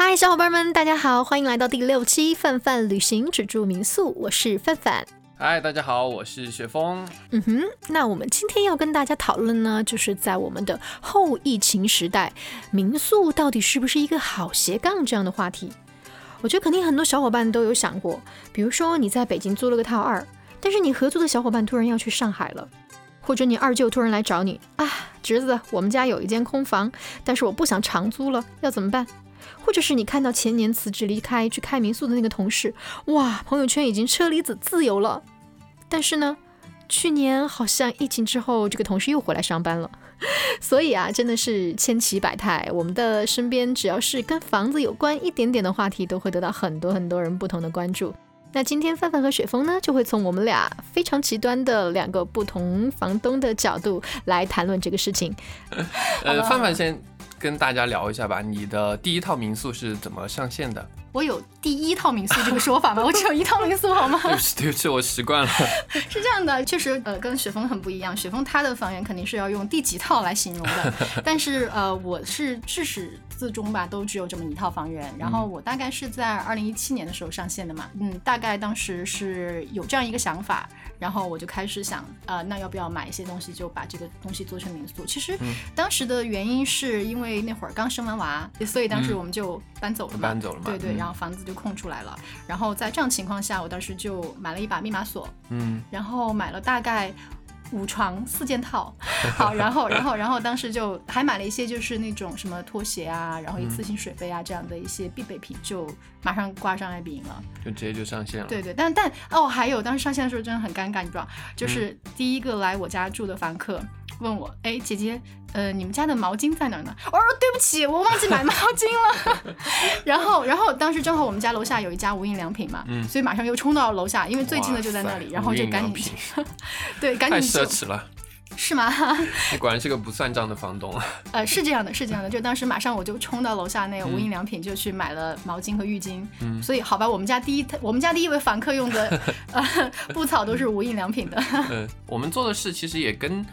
嗨，小伙伴们，大家好，欢迎来到第六期范范旅行只住民宿，我是范范。嗨，大家好，我是雪峰。嗯哼，那我们今天要跟大家讨论呢，就是在我们的后疫情时代，民宿到底是不是一个好斜杠这样的话题？我觉得肯定很多小伙伴都有想过，比如说你在北京租了个套二，但是你合租的小伙伴突然要去上海了，或者你二舅突然来找你啊，侄子，我们家有一间空房，但是我不想长租了，要怎么办？或者是你看到前年辞职离开去开民宿的那个同事，哇，朋友圈已经车厘子自由了，但是呢，去年好像疫情之后，这个同事又回来上班了，所以啊，真的是千奇百态。我们的身边只要是跟房子有关一点点的话题，都会得到很多很多人不同的关注。那今天范范和雪峰呢，就会从我们俩非常极端的两个不同房东的角度来谈论这个事情。呃，范范先。跟大家聊一下吧，你的第一套民宿是怎么上线的？我有第一套民宿这个说法吗？我只有一套民宿好吗？对不起，对不起，我习惯了。是这样的，确实，呃，跟雪峰很不一样。雪峰他的房源肯定是要用第几套来形容的，但是呃，我是至始至终吧，都只有这么一套房源。然后我大概是在二零一七年的时候上线的嘛，嗯，大概当时是有这样一个想法。然后我就开始想，呃，那要不要买一些东西，就把这个东西做成民宿？其实当时的原因是因为那会儿刚生完娃，所以当时我们就搬走了嘛。搬走了嘛？对对，然后房子就空出来了。然后在这样情况下，我当时就买了一把密码锁，嗯，然后买了大概。五床四件套，好，然后，然后，然后当时就还买了一些，就是那种什么拖鞋啊，然后一次性水杯啊这样的一些必备品，就马上挂上爱彼迎了，就直接就上线了。对对，但但哦，还有当时上线的时候真的很尴尬，你知道，就是第一个来我家住的房客。问我，哎，姐姐，呃，你们家的毛巾在哪儿呢？我说对不起，我忘记买毛巾了。然后，然后当时正好我们家楼下有一家无印良品嘛，所以马上又冲到楼下，因为最近的就在那里，然后就赶紧去。对，赶紧。太奢侈了。是吗？你果然是个不算账的房东。呃，是这样的，是这样的，就当时马上我就冲到楼下那个无印良品，就去买了毛巾和浴巾。嗯。所以好吧，我们家第一，我们家第一位房客用的呃布草都是无印良品的。嗯，我们做的事其实也跟。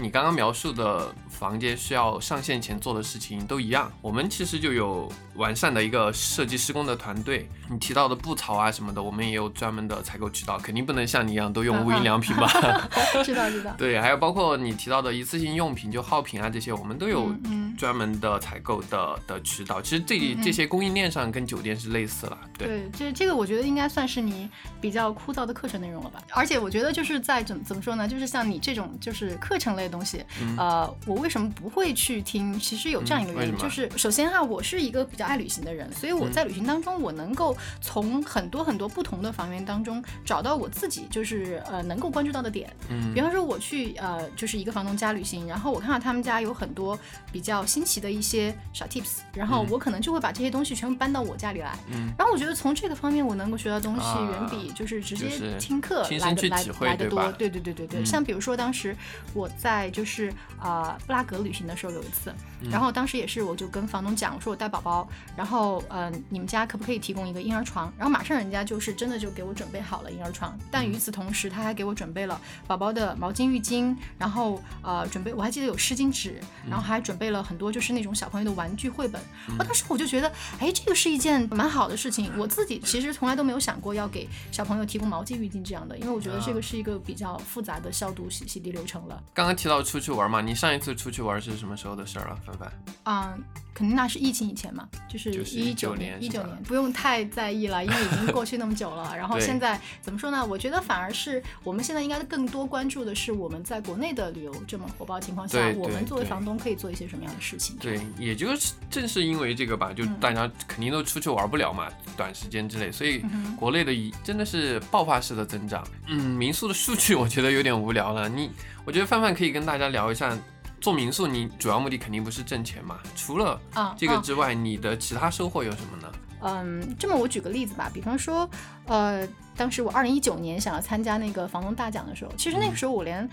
你刚刚描述的房间需要上线前做的事情都一样，我们其实就有完善的一个设计施工的团队。你提到的布草啊什么的，我们也有专门的采购渠道，肯定不能像你一样都用无印良品吧？知道知道。对，还有包括你提到的一次性用品，就耗品啊这些，我们都有专门的采购的的渠道。其实这这些供应链上跟酒店是类似了。对，这这个我觉得应该算是你比较枯燥的课程内容了吧？而且我觉得就是在怎怎么说呢？就是像你这种就是课程类。东西，呃，我为什么不会去听？其实有这样一个原因，就是首先哈，我是一个比较爱旅行的人，所以我在旅行当中，我能够从很多很多不同的房源当中找到我自己就是呃能够关注到的点。嗯，比方说我去呃就是一个房东家旅行，然后我看到他们家有很多比较新奇的一些小 tips，然后我可能就会把这些东西全部搬到我家里来。嗯，然后我觉得从这个方面我能够学到东西远比就是直接听课来的来来的多。对对对对对，像比如说当时我在。在就是啊，布拉格旅行的时候有一次，然后当时也是，我就跟房东讲，我说我带宝宝，然后嗯，你们家可不可以提供一个婴儿床？然后马上人家就是真的就给我准备好了婴儿床，但与此同时，他还给我准备了宝宝的毛巾、浴巾，然后呃，准备我还记得有湿巾纸，然后还准备了很多就是那种小朋友的玩具绘本。我当时我就觉得，哎，这个是一件蛮好的事情。我自己其实从来都没有想过要给小朋友提供毛巾、浴巾这样的，因为我觉得这个是一个比较复杂的消毒洗洗涤流程了。刚刚提。到出去玩嘛？你上一次出去玩是什么时候的事儿了，凡凡？嗯，肯定那是疫情以前嘛，就是一九年，一九年，不用太在意了，因为已经过去那么久了。然后现在怎么说呢？我觉得反而是我们现在应该更多关注的是我们在国内的旅游这么火爆情况下，我们作为房东可以做一些什么样的事情？对，也就是正是因为这个吧，就大家肯定都出去玩不了嘛，短时间之内，所以国内的真的是爆发式的增长。嗯，民宿的数据我觉得有点无聊了，你。我觉得范范可以跟大家聊一下，做民宿你主要目的肯定不是挣钱嘛？除了这个之外，你的其他收获有什么呢？嗯，这么我举个例子吧，比方说，呃，当时我二零一九年想要参加那个房东大奖的时候，其实那个时候我连。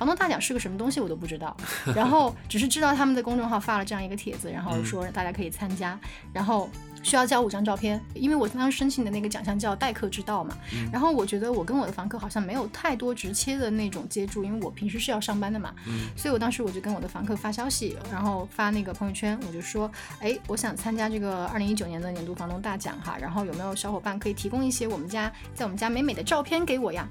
房东大奖是个什么东西我都不知道，然后只是知道他们的公众号发了这样一个帖子，然后说大家可以参加，然后。需要交五张照片，因为我当时申请的那个奖项叫待客之道嘛。然后我觉得我跟我的房客好像没有太多直接的那种接触，因为我平时是要上班的嘛。所以我当时我就跟我的房客发消息，然后发那个朋友圈，我就说，哎，我想参加这个二零一九年的年度房东大奖哈，然后有没有小伙伴可以提供一些我们家在我们家美美的照片给我呀？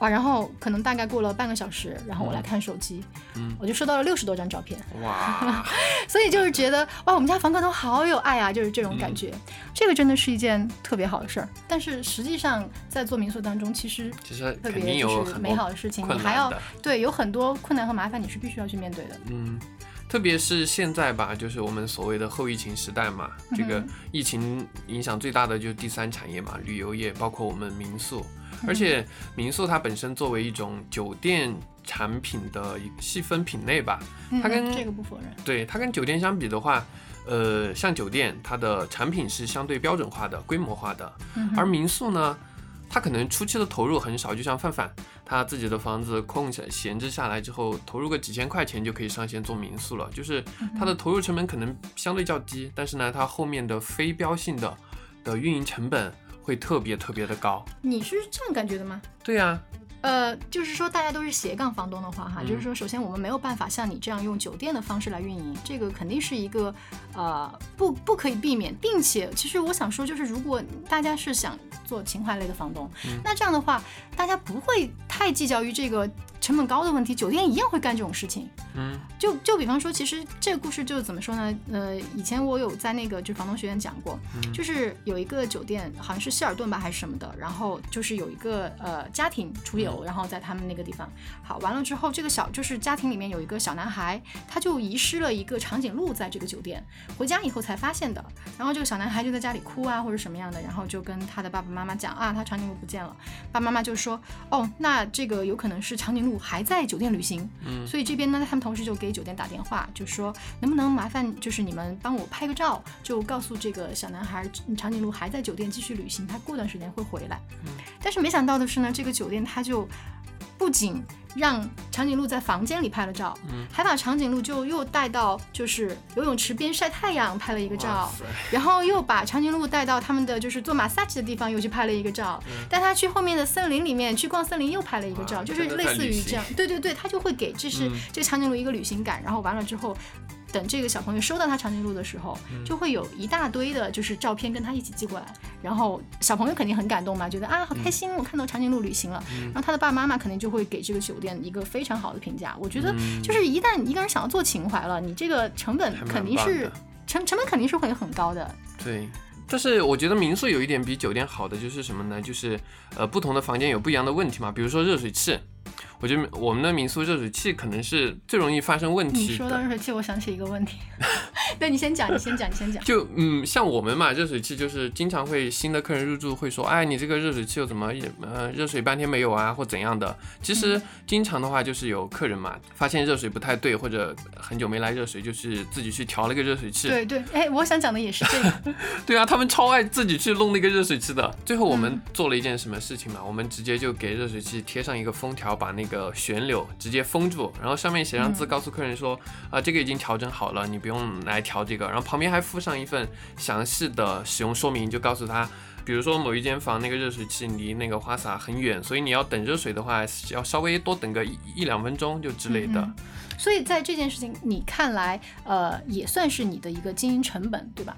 哇，然后可能大概过了半个小时，然后我来看手机，嗯，我就收到了六十多张照片，哇，所以就是觉得哇，我们家房客都好有爱啊，就是这种感觉，这个真的是一件特别好的事儿。但是实际上在做民宿当中，其实其实特别就是美好的事情，你还要对有很多困难和麻烦，你是必须要去面对的。嗯，特别是现在吧，就是我们所谓的后疫情时代嘛，这个疫情影响最大的就是第三产业嘛，旅游业，包括我们民宿。而且民宿它本身作为一种酒店产品的细分品类吧，它跟这个不否认，对它跟酒店相比的话，呃，像酒店它的产品是相对标准化的、规模化的，而民宿呢，它可能初期的投入很少，就像范范他自己的房子空下闲置下来之后，投入个几千块钱就可以上线做民宿了，就是他的投入成本可能相对较低，但是呢，他后面的非标性的的运营成本。会特别特别的高，你是这样感觉的吗？对呀，呃，就是说大家都是斜杠房东的话，哈，就是说首先我们没有办法像你这样用酒店的方式来运营，这个肯定是一个呃不不可以避免，并且其实我想说，就是如果大家是想做情怀类的房东，那这样的话，大家不会太计较于这个。成本高的问题，酒店一样会干这种事情。嗯，就就比方说，其实这个故事就是怎么说呢？呃，以前我有在那个就房东学院讲过，就是有一个酒店，好像是希尔顿吧还是什么的，然后就是有一个呃家庭出游，然后在他们那个地方，好完了之后，这个小就是家庭里面有一个小男孩，他就遗失了一个长颈鹿在这个酒店，回家以后才发现的。然后这个小男孩就在家里哭啊或者什么样的，然后就跟他的爸爸妈妈讲啊，他长颈鹿不见了。爸爸妈妈就说，哦，那这个有可能是长颈鹿。还在酒店旅行，嗯，所以这边呢，他们同事就给酒店打电话，就说能不能麻烦，就是你们帮我拍个照，就告诉这个小男孩长颈鹿还在酒店继续旅行，他过段时间会回来。嗯，但是没想到的是呢，这个酒店他就不仅让长颈鹿在房间里拍了照，嗯，还把长颈鹿就又带到就是游泳池边晒太阳拍了一个照，然后又把长颈鹿带到他们的就是做马萨奇的地方又去拍了一个照，带他去后面的森林里面去逛森林又拍了一个照，就是类似于这样，对对对，他就会给这是这个长颈鹿一个旅行感，然后完了之后。等这个小朋友收到他长颈鹿的时候，就会有一大堆的，就是照片跟他一起寄过来。然后小朋友肯定很感动嘛，觉得啊好开心，我看到长颈鹿旅行了。然后他的爸爸妈妈肯定就会给这个酒店一个非常好的评价。我觉得就是一旦一个人想要做情怀了，你这个成本肯定是成成本肯定是会很高的。对，但是我觉得民宿有一点比酒店好的就是什么呢？就是呃不同的房间有不一样的问题嘛，比如说热水器。我觉得我们的民宿热水器可能是最容易发生问题。你说到热水器，我想起一个问题。那，你先讲，你先讲，你先讲。就嗯，像我们嘛，热水器就是经常会新的客人入住会说，哎，你这个热水器又怎么呃热水半天没有啊，或怎样的？其实经常的话就是有客人嘛，发现热水不太对，或者很久没来热水，就是自己去调了个热水器。对对，哎，我想讲的也是这个。对啊，他们超爱自己去弄那个热水器的。最后我们做了一件什么事情嘛？我们直接就给热水器贴上一个封条，把那个旋钮直接封住，然后上面写上字，告诉客人说，啊，这个已经调整好了，你不用来调这个。然后旁边还附上一份详细的使用说明，就告诉他，比如说某一间房那个热水器离那个花洒很远，所以你要等热水的话，要稍微多等个一一两分钟就之类的。所以在这件事情你看来，呃，也算是你的一个经营成本，对吧？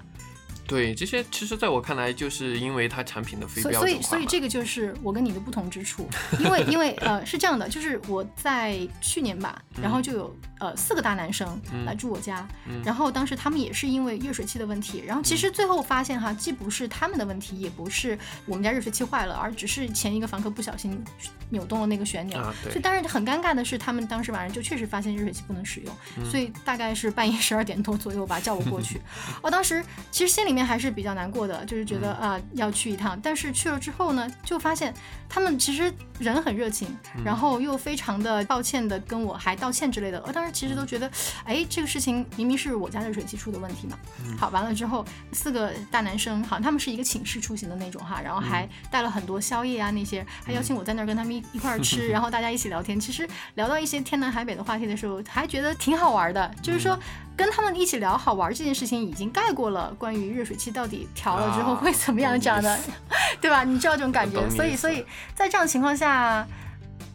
对这些，其实在我看来，就是因为它产品的非标准所以，所以这个就是我跟你的不同之处。因为，因为呃，是这样的，就是我在去年吧，然后就有呃四个大男生来住我家，然后当时他们也是因为热水器的问题，然后其实最后发现哈，既不是他们的问题，也不是我们家热水器坏了，而只是前一个房客不小心扭动了那个旋钮。所以，当然很尴尬的是，他们当时晚上就确实发现热水器不能使用，所以大概是半夜十二点多左右吧，叫我过去。我当时其实心里面。面还是比较难过的，就是觉得啊、要去一趟。但是去了之后呢，就发现他们其实人很热情，然后又非常的抱歉的跟我还道歉之类的。我当时其实都觉得，哎，这个事情明明是我家热水器出的问题嘛。好，完了之后四个大男生，好像他们是一个寝室出行的那种哈，然后还带了很多宵夜啊那些，还邀请我在那儿跟他们一一块儿吃，然后大家一起聊天。其实聊到一些天南海北的话题的时候，还觉得挺好玩的，就是说。跟他们一起聊好玩这件事情，已经盖过了关于热水器到底调了之后啊会怎么样这样的，对吧？你知道这种感觉，所以所以在这样情况下，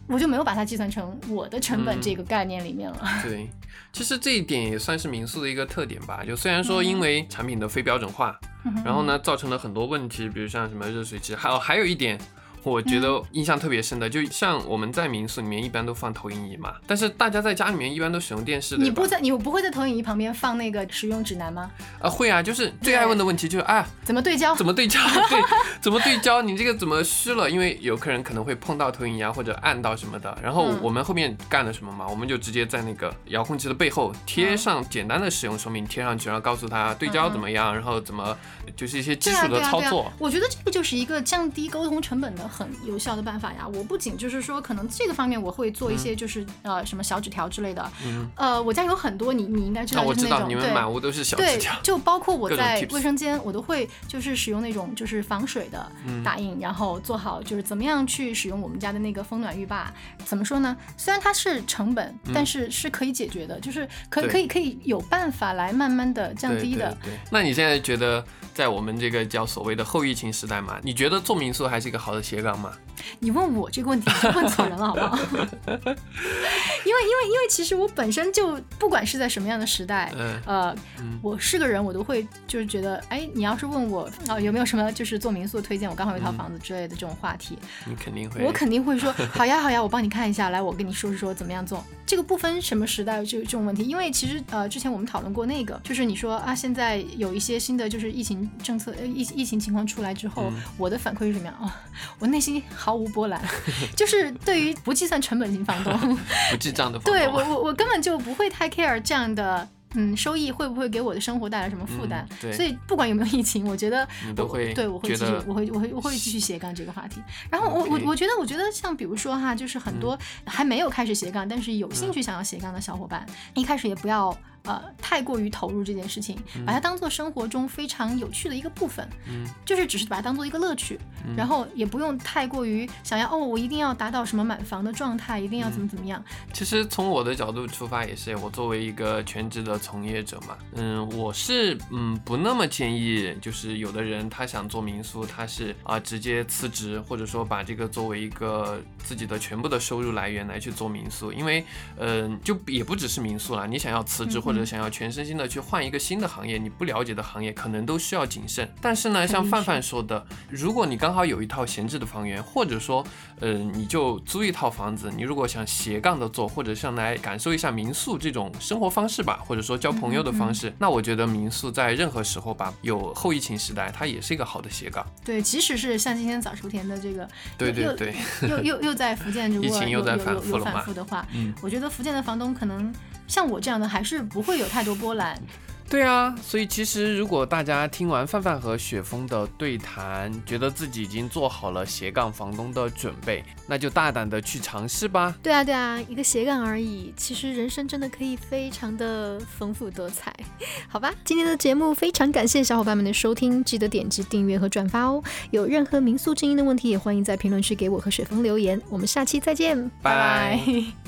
我就没有把它计算成我的成本嗯这个概念里面了。对，其实这一点也算是民宿的一个特点吧。就虽然说因为产品的非标准化，然后呢造成了很多问题，比如像什么热水器，还有还有一点。我觉得印象特别深的，就像我们在民宿里面一般都放投影仪嘛，但是大家在家里面一般都使用电视，你不在，你不会在投影仪旁边放那个使用指南吗？啊会啊，就是最爱问的问题就是啊怎么对焦？怎么对焦？对，怎么对焦？你这个怎么虚了？因为有客人可能会碰到投影仪啊，或者按到什么的。然后嗯我们后面干了什么嘛？我们就直接在那个遥控器的背后贴上简单的使用说明，贴上去，然后告诉他对焦怎么样，然后怎么就是一些基础的操作。。我觉得这个就是一个降低沟通成本的很有效的办法呀。我不仅就是说，可能这个方面我会做一些就是、呃什么小纸条之类的。嗯，呃，我家有很多，你你应该知那道，就是那种对。满屋都是小纸对条，。就包括我在卫生间，我都会就是使用那种就是防水的嗯打印，然后做好就是怎么样去使用我们家的那个风暖浴霸。怎么说呢？虽然它是成本，但是是可以解决的，就是可可以可以有办法来慢慢的降低的。对对，那你现在觉得，在我们这个叫所谓的后疫情时代嘛，你觉得做民宿还是一个好的斜杠吗？你问我这个问题，问错人了，好不好？因为因为因为其实我本身就不管是在什么样的时代，嗯呃，嗯我是个人，我都会就是觉得，哎，你要是问我啊、有没有什么就是做民宿推荐，我刚好有一套房子之类的这种话题，你肯定会。我肯定会说好呀好呀，我帮你看一下，来我跟你说说怎么样做。这个不分什么时代这这种问题，因为其实呃之前我们讨论过那个，就是你说啊现在有一些新的就是疫情政策呃疫疫情情况出来之后，嗯我的反馈是什么样？哦，我内心毫无波澜，就是对于不计算成本型房东，不记账的房东 对我我我根本就不会太 care 这样的。嗯，收益会不会给我的生活带来什么负担？嗯对所以不管有没有疫情，我觉得我你都会对我会继续，我会我会我会继续斜杠这个话题。然后我我我觉得我觉得像比如说哈，就是很多还没有开始斜杠，但是有嗯兴趣想要斜杠的小伙伴，一开始也不要呃太过于投入这件事情，把它当做生活中非常有趣的一个部分，嗯。就是只是把它当做一个乐趣，然后也不用太过于想要哦，我一定要达到什么满房的状态，一定要怎么怎么样。其实从我的角度出发，也是我作为一个全职的从业者嘛，嗯，我是嗯不那么建议，就是有的人他想做民宿，他是啊、直接辞职，或者说把这个作为一个自己的全部的收入来源来去做民宿，因为嗯、就也不只是民宿了，你想要辞职嗯或者想要全身心的去换一个新的行业，你不了解的行业可能都需要谨慎。但是呢，像范范说的，如果你刚好有一套闲置的房源，或者说呃你就租一套房子，你如果想斜杠的做，或者想来感受一下民宿这种生活方式吧，或者说交朋友的方式，那我觉得民宿在任何时候吧，有后疫情时代，它也是一个好的斜杠。对，即使是像今天早熟田的这个，对对对，又又又在福建，如 疫情又在反有有有复了嘛反复的话，嗯我觉得福建的房东可能像我这样的，还是不会有太多波澜。对啊，所以其实如果大家听完范范和雪峰的对谈，觉得自己已经做好了斜杠房东的准备，那就大胆的去尝试吧。对啊，对啊，一个斜杠而已，其实人生真的可以非常的丰富多彩，好吧？今天的节目非常感谢小伙伴们的收听，记得点击订阅和转发哦。有任何民宿经营的问题，也欢迎在评论区给我和雪峰留言。我们下期再见，拜拜